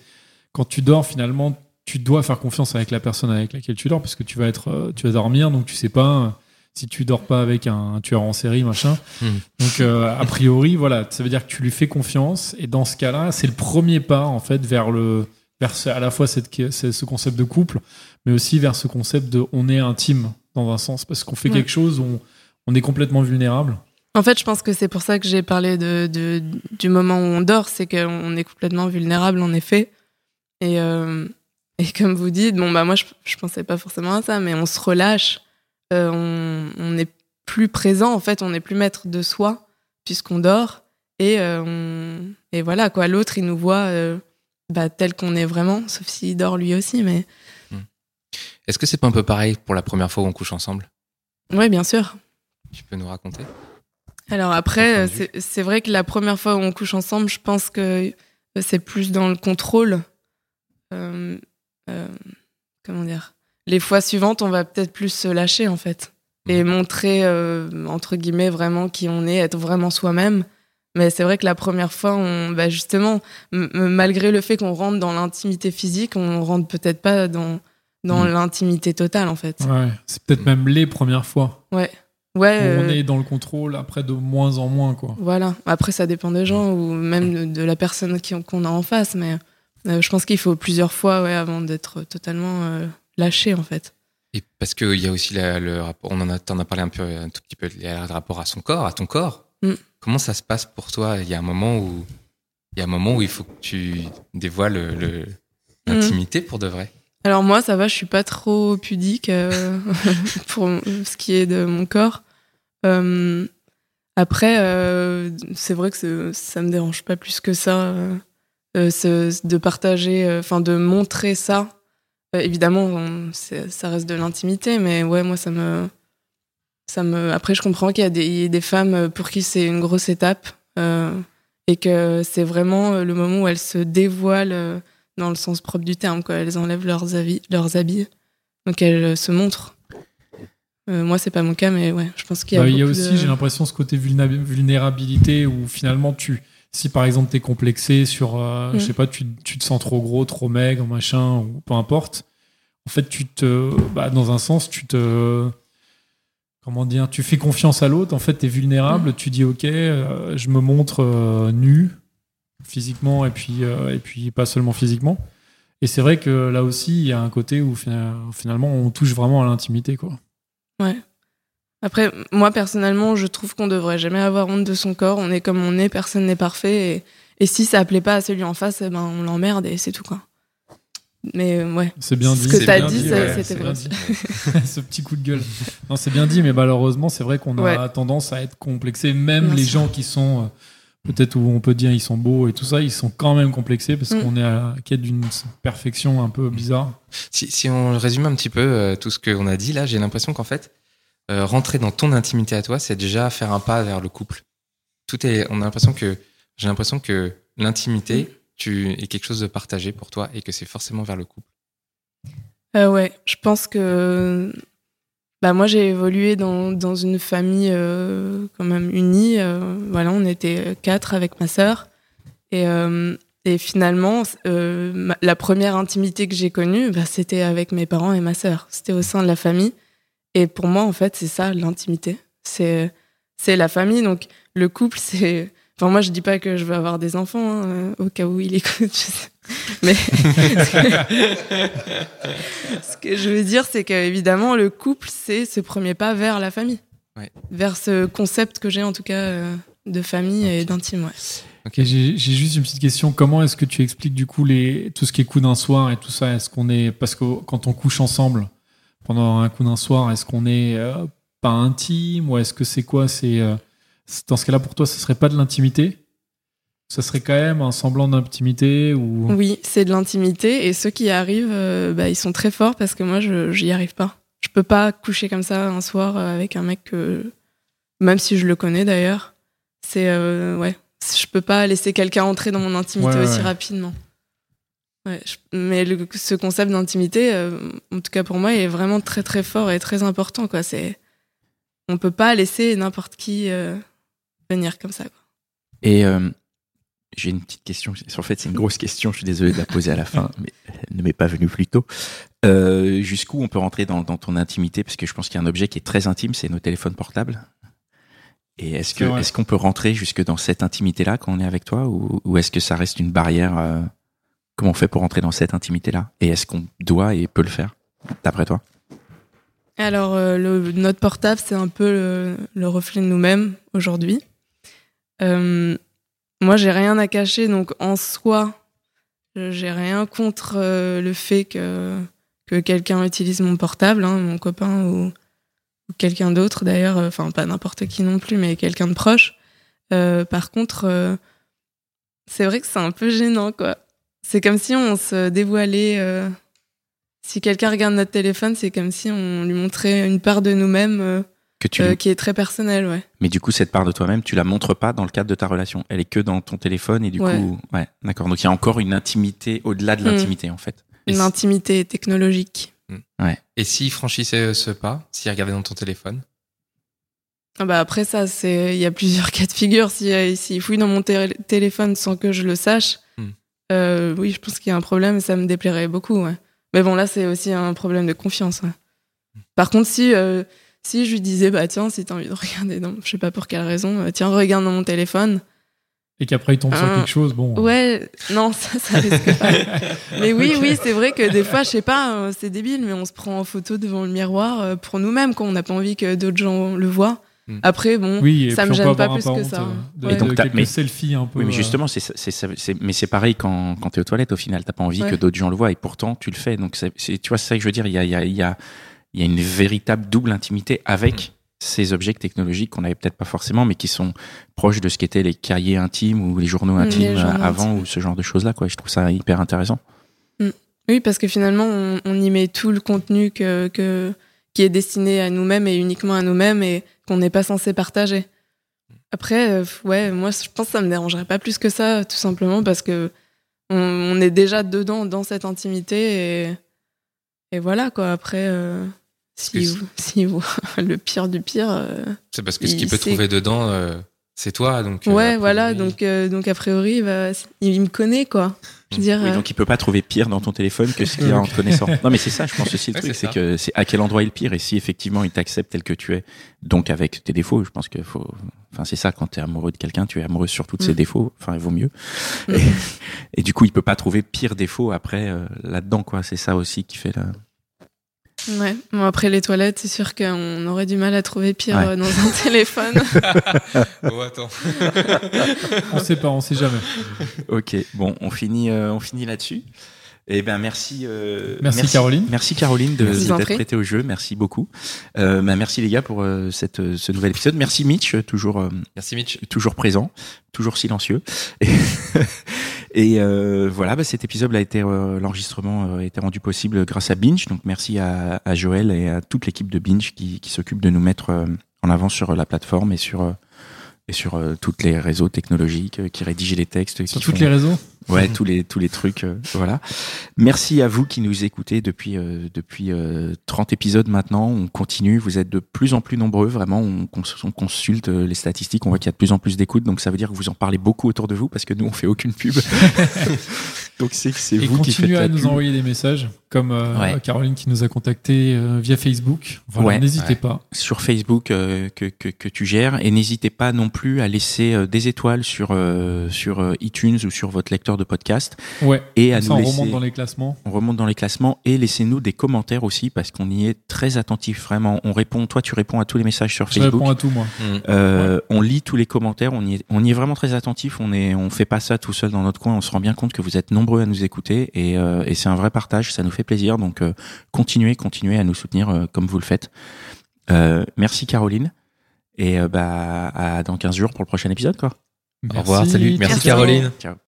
S3: quand tu dors, finalement, tu dois faire confiance avec la personne avec laquelle tu dors, parce que tu vas être, euh, tu vas dormir, donc tu sais pas euh, si tu dors pas avec un tueur en série, machin.
S2: Mhm.
S3: Donc, euh, a priori, voilà, ça veut dire que tu lui fais confiance, et dans ce cas-là, c'est le premier pas, en fait, vers le, vers ce- à la fois cette, ce ce concept de couple, mais aussi vers ce concept de on est intime dans un sens parce qu'on fait
S4: Ouais.
S3: quelque chose où on, on est complètement vulnérable.
S4: En fait, je pense que c'est pour ça que j'ai parlé de, de- du moment où on dort, c'est qu'on est complètement vulnérable, en effet. Et, euh, et comme vous dites, bon, bah, moi, je, je pensais pas forcément à ça, mais on se relâche, euh, on, on est plus présent, en fait, on n'est plus maître de soi, puisqu'on dort. Et, euh, on- et voilà, quoi, l'autre, il nous voit euh, bah, tel qu'on est vraiment, sauf s'il dort lui aussi, mais
S2: Est-ce que c'est pas un peu pareil pour la première fois où on couche ensemble?
S4: Oui, bien sûr.
S2: Tu peux nous raconter?
S4: Alors après, c'est vrai que la première fois où on couche ensemble, je pense que c'est plus dans le contrôle. Euh, comment dire? Les fois suivantes, on va peut-être plus se lâcher en fait. et montrer euh, entre guillemets vraiment qui on est, être vraiment soi-même. Mais c'est vrai que la première fois, on, bah justement, malgré le fait qu'on rentre dans l'intimité physique, on rentre peut-être pas dans dans
S1: Mm.
S4: l'intimité totale en fait.
S3: Ouais, c'est peut-être même les premières fois
S4: Ouais.
S3: où
S4: Ouais.
S3: on
S4: euh,
S3: est dans le contrôle, après de moins en moins, quoi.
S4: Voilà. Après, ça dépend des gens ou même de, de la personne qui- qu'on a en face. Mais euh, je pense qu'il faut plusieurs fois ouais, avant d'être totalement euh, lâché, en fait.
S2: Et parce qu'il y a aussi la- le rapport, on en a, parlé un peu, un tout petit peu, il y a le rapport à son corps, à ton corps.
S4: Mm.
S2: Comment ça se passe pour toi? Il y a un moment où, il y a un moment où il faut que tu dévoiles le- le- l'intimité pour de vrai?
S4: Alors moi, ça va, je suis pas trop pudique euh, pour ce qui est de mon corps. Euh, après, euh, c'est vrai que ça me dérange pas plus que ça euh, euh, ce- de partager, euh, enfin de montrer ça. Euh, évidemment, on- ça reste de l'intimité, mais ouais, moi ça me, ça me. Après, je comprends qu'il y a des, il y a des femmes pour qui c'est une grosse étape euh, et que c'est vraiment euh, le moment où elles se dévoilent. euh, dans le sens propre du terme, quoi. Elles enlèvent leurs, habits, leurs habits, donc elles euh, se montrent. Euh, moi, c'est pas mon cas, mais ouais, je pense qu'il y a.
S3: Bah, il y a aussi,
S4: de-
S3: j'ai l'impression, ce côté vulnérabilité où finalement, tu, si par exemple t'es complexé sur, euh,
S4: Mm.
S3: je sais pas, tu, tu te sens trop gros, trop maigre, machin, ou peu importe, en fait, tu te, bah, dans un sens, tu te, comment dire, tu fais confiance à l'autre, en fait, t'es vulnérable, tu dis, ok, euh, je me montre euh, nu, physiquement, et puis, euh, et puis pas seulement physiquement. Et c'est vrai que là aussi, il y a un côté où fina- finalement, on touche vraiment à l'intimité, quoi.
S4: Ouais. Après, moi personnellement, je trouve qu'on devrait jamais avoir honte de son corps. On est comme on est, personne n'est parfait. Et, et si ça plaît pas à celui en face, eh ben on l'emmerde et c'est tout quoi. Mais euh, ouais.
S3: C'est bien
S4: Ce
S3: dit.
S4: que
S3: c'est
S4: t'as dit,
S3: ouais,
S4: c'était vrai.
S3: dit. Ce petit coup de gueule. Non, c'est bien dit, mais malheureusement, c'est vrai qu'on a
S4: Ouais.
S3: tendance à être complexé. Même les gens qui sont, euh, peut-être où on peut dire ils sont beaux et tout ça, ils sont quand même complexés parce
S4: Mm.
S3: qu'on est à la quête d'une perfection un peu bizarre.
S2: Si, si on résume un petit peu euh, tout ce qu'on a dit là, j'ai l'impression qu'en fait, euh, rentrer dans ton intimité à toi, c'est déjà faire un pas vers le couple. Tout est, on a l'impression que, j'ai l'impression que l'intimité, tu est quelque chose de partagé pour toi et que c'est forcément vers le couple.
S4: Euh, ouais, je pense que bah moi j'ai évolué dans, dans une famille euh, quand même unie. euh, voilà, on était quatre avec ma sœur et et finalement ma- la première intimité que j'ai connue, bah, c'était avec mes parents et ma sœur. C'était au sein de la famille. Et pour moi, en fait, c'est ça l'intimité. C'est c'est la famille. Donc le couple, c'est. Enfin, moi, je dis pas que je veux avoir des enfants hein, euh, au cas où il écoute. je sais. Mais ce que je veux dire, c'est que évidemment, le couple, c'est ce premier pas vers la famille,
S2: Ouais.
S4: vers ce concept que j'ai en tout cas euh, de famille et d'intime. Ouais.
S3: J'ai j'ai juste une petite question. Comment est-ce que tu expliques du coup les, tout ce qui est coup d'un soir et tout ça? Est-ce qu'on est parce que quand on couche ensemble pendant un coup d'un soir, est-ce qu'on est euh, pas intime ou est-ce que c'est quoi C'est euh, dans ce cas-là pour toi, ce serait pas de l'intimité? Ça serait quand même un semblant d'intimité ou?
S4: Oui, c'est de l'intimité et ceux qui y arrivent, euh, bah, ils sont très forts parce que moi, je j'y arrive pas. Je peux pas coucher comme ça un soir euh, avec un mec que, même si je le connais d'ailleurs, c'est euh, ouais, je peux pas laisser quelqu'un entrer dans mon intimité
S3: ouais,
S4: aussi
S3: ouais.
S4: rapidement. Ouais, je- mais le- ce concept d'intimité, euh, en tout cas pour moi, est vraiment très très fort et très important. Quoi. C'est, on peut pas laisser n'importe qui euh, venir comme ça. Quoi.
S1: Et euh, j'ai une petite question. En fait, c'est une grosse question. Je suis désolé de la poser à la fin, mais elle ne m'est pas venue plus tôt. Euh, Jusqu'où on peut rentrer dans, dans ton intimité? Parce que je pense qu'il y a un objet qui est très intime, c'est nos téléphones portables. Et est-ce que
S3: C'est vrai.
S1: est-ce qu'on peut rentrer jusque dans cette intimité-là quand on est avec toi, ou, ou est-ce que ça reste une barrière euh, Comment on fait pour rentrer dans cette intimité-là Et est-ce qu'on doit et peut le faire, d'après toi?
S4: Alors, euh, le, notre portable, c'est un peu le, le reflet de nous-mêmes aujourd'hui. Euh, moi, j'ai rien à cacher, donc en soi, je- j'ai rien contre euh, le fait que, que quelqu'un utilise mon portable, hein, mon copain ou, quelqu'un d'autre d'ailleurs, euh, enfin pas n'importe qui non plus, mais quelqu'un de proche. Euh, par contre, euh, c'est vrai que c'est un peu gênant, quoi. C'est comme si on se dévoilait. euh, si quelqu'un regarde notre téléphone, c'est comme si on lui montrait une part de nous-mêmes euh,
S1: que tu
S4: euh, qui est très personnelle, ouais.
S1: Mais du coup, cette part de toi-même, tu la montres pas dans le cadre de ta relation. Elle est que dans ton téléphone et du
S4: Ouais.
S1: coup, ouais, d'accord. Donc il y a encore une intimité au-delà de
S4: Mm.
S1: l'intimité en fait.
S2: Et
S4: Une
S2: si-
S4: intimité technologique.
S2: Et s'il franchissait ce pas, s'il regardait dans ton téléphone,
S4: Ah bah après ça, c'est il y a plusieurs cas de figure. Si euh, s'il fouille dans mon té- téléphone sans que je le sache,
S2: Hmm.
S4: Euh, oui, je pense qu'il y a un problème et ça me déplairait beaucoup. Ouais. Mais bon, là, c'est aussi un problème de confiance. ouais. Par contre, si euh, si je lui disais bah tiens, si t'as envie de regarder, non, je sais pas pour quelle raison, euh, tiens, regarde dans mon téléphone.
S3: Et qu'après, il tombe sur
S4: Ah.
S3: quelque chose, bon.
S4: Ouais, non, ça, ça risque pas. Mais oui, oui, c'est vrai que des fois, je sais pas, c'est débile, mais on se prend en photo devant le miroir pour nous-mêmes quand on n'a pas envie que d'autres gens le voient.
S2: Mm.
S4: Après, bon,
S3: Oui, et
S4: ça me gêne pas plus que ça.
S3: De,
S4: Ouais.
S3: de
S1: donc mais-
S3: selfies un peu.
S1: Oui, mais
S3: euh,
S1: justement, c'est, c'est, c'est- c'est- mais c'est pareil quand, quand tu es aux toilettes, au final, t'as pas envie
S4: Ouais.
S1: que d'autres gens le voient et pourtant tu le fais. Donc, c'est, tu vois, c'est ça que je veux dire. Il y a, il y, a, il y, a, y a une véritable double intimité avec ces objets technologiques qu'on n'avait peut-être pas forcément, mais qui sont proches de ce qu'étaient les cahiers intimes ou les journaux
S4: Mm,
S1: intimes
S4: les journaux
S1: avant
S4: intimes.
S1: ou ce genre de choses-là. Quoi. Je trouve ça hyper intéressant.
S4: Oui, parce que finalement, on, on y met tout le contenu que, que, qui est destiné à nous-mêmes et uniquement à nous-mêmes et qu'on n'est pas censé partager. Après, euh, ouais, moi, je pense que ça me dérangerait pas plus que ça, tout simplement parce que on, on est déjà dedans, dans cette intimité et, et voilà, quoi. Après, euh, si,
S2: que
S4: vous, si vous- le pire du pire. euh,
S2: C'est parce que ce
S4: Il
S2: qu'il peut
S4: sait-
S2: trouver dedans, euh, c'est toi. Donc,
S4: ouais, voilà, donc, donc a priori, il me connaît, quoi. Je veux dire,
S1: Oui,
S4: euh,
S1: donc il peut pas trouver pire dans ton téléphone que ce qu'il y a en te connaissant. Non, mais c'est ça, je pense aussi le
S2: Ouais,
S1: truc,
S2: c'est
S1: que c'est à quel endroit est le pire et si effectivement il t'accepte tel que tu es, donc avec tes défauts, je pense que faut, enfin c'est ça, quand tu es amoureux de quelqu'un, tu es amoureux surtout de ses
S4: Mm.
S1: défauts, enfin il vaut mieux.
S4: Mm.
S1: Et, et du coup, il peut pas trouver pire défaut après euh, là-dedans, quoi. C'est ça aussi qui fait la.
S4: Ouais. Bon, après les toilettes, c'est sûr qu'on aurait du mal à trouver pire
S1: Ouais.
S4: euh, dans un téléphone.
S2: Oh, attends.
S3: On sait pas, on sait jamais.
S1: Ok, bon, on finit, euh, on finit là-dessus. Eh ben merci, euh,
S3: Merci, Caroline.
S1: Merci Caroline de d'être prêtée au jeu. Merci beaucoup. Euh, ben, merci les gars pour euh, cette, ce nouvel épisode. Merci Mitch, toujours euh,
S2: Merci Mitch.
S1: toujours présent, toujours silencieux. Et, et, euh, voilà, bah, cet épisode a été euh, l'enregistrement euh, a été rendu possible grâce à Binge. Donc merci à, à Joël et à toute l'équipe de Binge qui, qui s'occupe de nous mettre euh, en avant sur la plateforme et sur euh, et sur euh, toutes les réseaux technologiques, euh, qui rédigent les textes,
S3: Sur
S1: qui
S3: toutes
S1: font-
S3: les réseaux.
S1: Ouais, tous les tous les trucs, euh, voilà. Merci à vous qui nous écoutez depuis euh, depuis euh, 30 épisodes maintenant. On continue. Vous êtes de plus en plus nombreux, vraiment. On, cons- on consulte euh, les statistiques. On voit qu'il y a de plus en plus d'écoutes, donc ça veut dire que vous en parlez beaucoup autour de vous parce que nous on fait aucune pub. donc c'est c'est vous qui faites
S3: continuez
S1: la
S3: à nous
S1: pub.
S3: envoyer des messages, comme euh,
S1: Ouais.
S3: Caroline qui nous a contactés euh, via Facebook. Voilà,
S1: Ouais.
S3: n'hésitez
S2: Ouais.
S3: pas.
S1: sur Facebook euh, que, que, que tu gères et n'hésitez pas non plus à laisser euh, des étoiles sur euh, sur euh, iTunes ou sur votre lecteur de podcast
S3: Ouais.
S1: et à nous
S3: on
S1: laisser
S3: remonte dans les classements.
S1: on remonte dans les classements et laissez-nous des commentaires aussi parce qu'on y est très attentif vraiment. On répond, toi tu réponds à tous les messages sur
S3: Je
S1: Facebook.
S3: réponds à tout, moi.
S2: Mm.
S1: Euh, On lit tous les commentaires, on y, est, on y est vraiment très attentif. On est, on fait pas ça tout seul dans notre coin. On se rend bien compte que vous êtes nombreux à nous écouter et, euh, et c'est un vrai partage. Ça nous fait plaisir. Donc euh, continuez, continuez à nous soutenir euh, comme vous le faites. Euh, merci Caroline et bah à dans 15 jours pour le prochain épisode quoi.
S2: Au revoir, salut. Merci,
S4: Merci.
S2: Caroline.
S1: Ciao.